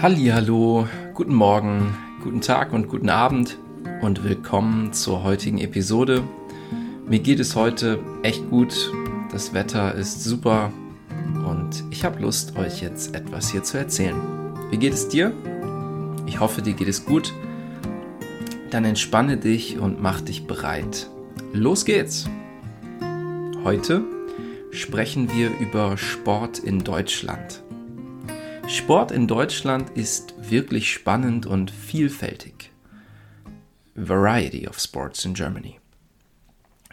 Hallo, guten Morgen, guten Tag und guten Abend und willkommen zur heutigen Episode. Mir geht es heute echt gut, das Wetter ist super und ich habe Lust, euch jetzt etwas hier zu erzählen. Wie geht es dir? Ich hoffe, dir geht es gut. Dann entspanne dich und mach dich bereit. Los geht's! Heute sprechen wir über Sport in Deutschland. Sport in Deutschland ist wirklich spannend und vielfältig. Variety of Sports in Germany.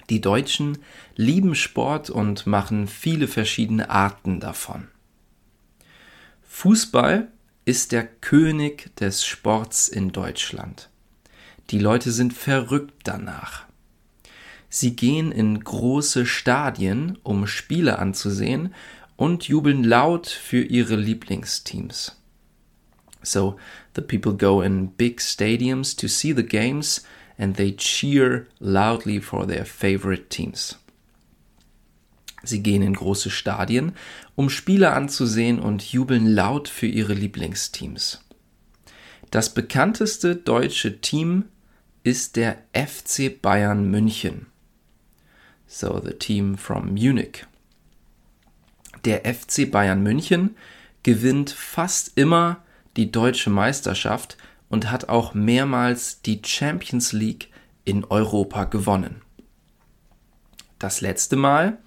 Die Deutschen lieben Sport und machen viele verschiedene Arten davon. Fußball ist der König des Sports in Deutschland. Die Leute sind verrückt danach. Sie gehen in große Stadien, um Spiele anzusehen und jubeln laut für ihre Lieblingsteams. So, the people go in big stadiums to see the games and they cheer loudly for their favorite teams. Sie gehen in große Stadien, um Spiele anzusehen und jubeln laut für ihre Lieblingsteams. Das bekannteste deutsche Team ist der FC Bayern München. So the team from Munich der FC Bayern München gewinnt fast immer die deutsche Meisterschaft und hat auch mehrmals die Champions League in Europa gewonnen. Das letzte Mal,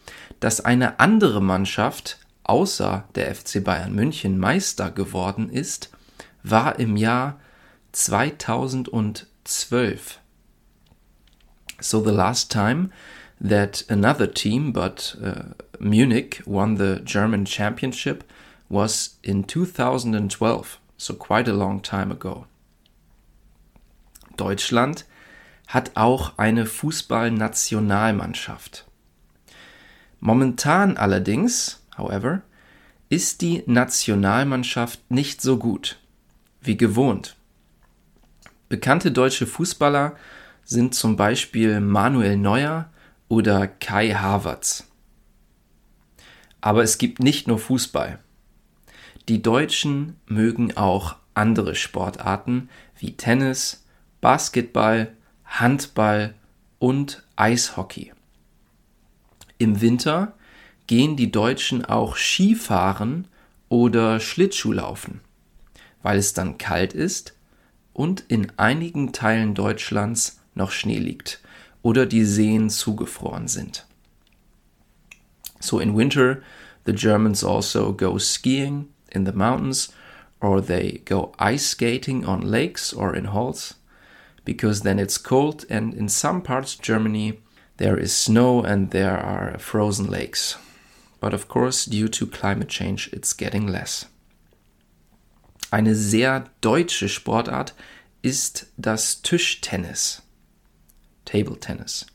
dass eine andere Mannschaft außer der FC Bayern München Meister geworden ist, war im Jahr 2012. So the last time that another team, but uh, Munich won the German championship, was in 2012, so quite a long time ago. Deutschland hat auch eine Fußballnationalmannschaft. Momentan allerdings, however, ist die Nationalmannschaft nicht so gut wie gewohnt. Bekannte deutsche Fußballer sind zum Beispiel Manuel Neuer, oder Kai Havertz. Aber es gibt nicht nur Fußball. Die Deutschen mögen auch andere Sportarten wie Tennis, Basketball, Handball und Eishockey. Im Winter gehen die Deutschen auch Skifahren oder Schlittschuhlaufen, weil es dann kalt ist und in einigen Teilen Deutschlands noch Schnee liegt oder die Seen zugefroren sind. So in winter, the Germans also go skiing in the mountains or they go ice skating on lakes or in halls because then it's cold and in some parts of Germany there is snow and there are frozen lakes. But of course, due to climate change, it's getting less. Eine sehr deutsche Sportart ist das Tischtennis. Table Tennis.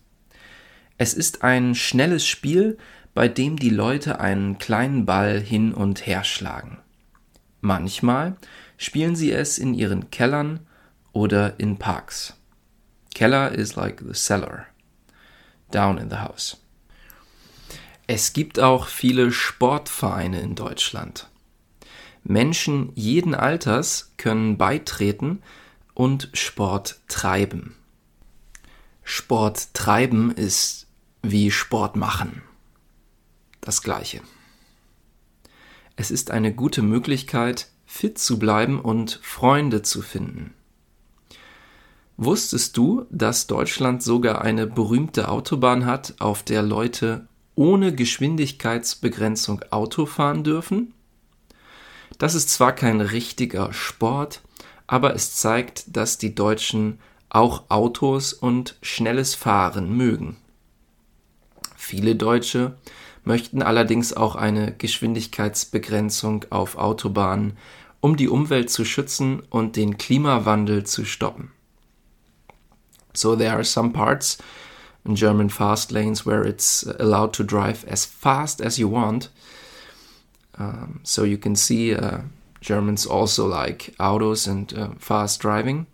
Es ist ein schnelles Spiel, bei dem die Leute einen kleinen Ball hin und her schlagen. Manchmal spielen sie es in ihren Kellern oder in Parks. Keller is like the cellar. Down in the house. Es gibt auch viele Sportvereine in Deutschland. Menschen jeden Alters können beitreten und Sport treiben. Sport treiben ist wie Sport machen. Das gleiche. Es ist eine gute Möglichkeit, fit zu bleiben und Freunde zu finden. Wusstest du, dass Deutschland sogar eine berühmte Autobahn hat, auf der Leute ohne Geschwindigkeitsbegrenzung Auto fahren dürfen? Das ist zwar kein richtiger Sport, aber es zeigt, dass die Deutschen auch Autos und schnelles Fahren mögen. Viele Deutsche möchten allerdings auch eine Geschwindigkeitsbegrenzung auf Autobahnen, um die Umwelt zu schützen und den Klimawandel zu stoppen. So there are some parts in German fast lanes where it's allowed to drive as fast as you want. Um, so you can see uh, Germans also like autos and uh, fast driving.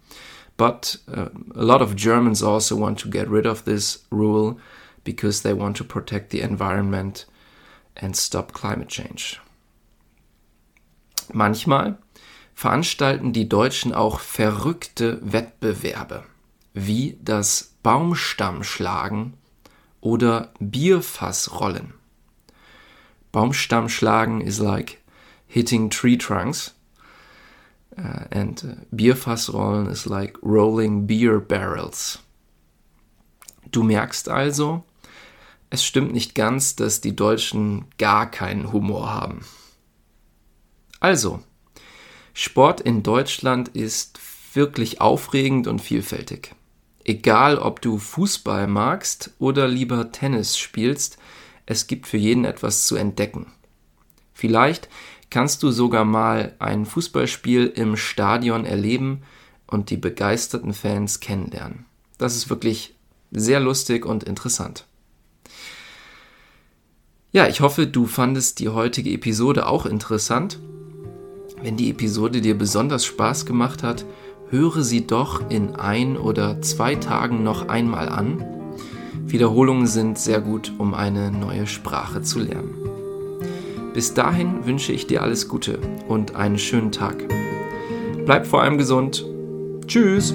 But uh, a lot of Germans also want to get rid of this rule because they want to protect the environment and stop climate change. Manchmal veranstalten die Deutschen auch verrückte Wettbewerbe, wie das Baumstammschlagen oder Bierfassrollen. Baumstammschlagen is like hitting tree trunks. Uh, and uh, Bierfassrollen is like rolling beer barrels. Du merkst also, es stimmt nicht ganz, dass die Deutschen gar keinen Humor haben. Also, Sport in Deutschland ist wirklich aufregend und vielfältig. Egal, ob du Fußball magst oder lieber Tennis spielst, es gibt für jeden etwas zu entdecken. Vielleicht kannst du sogar mal ein Fußballspiel im Stadion erleben und die begeisterten Fans kennenlernen. Das ist wirklich sehr lustig und interessant. Ja, ich hoffe, du fandest die heutige Episode auch interessant. Wenn die Episode dir besonders Spaß gemacht hat, höre sie doch in ein oder zwei Tagen noch einmal an. Wiederholungen sind sehr gut, um eine neue Sprache zu lernen. Bis dahin wünsche ich dir alles Gute und einen schönen Tag. Bleib vor allem gesund. Tschüss!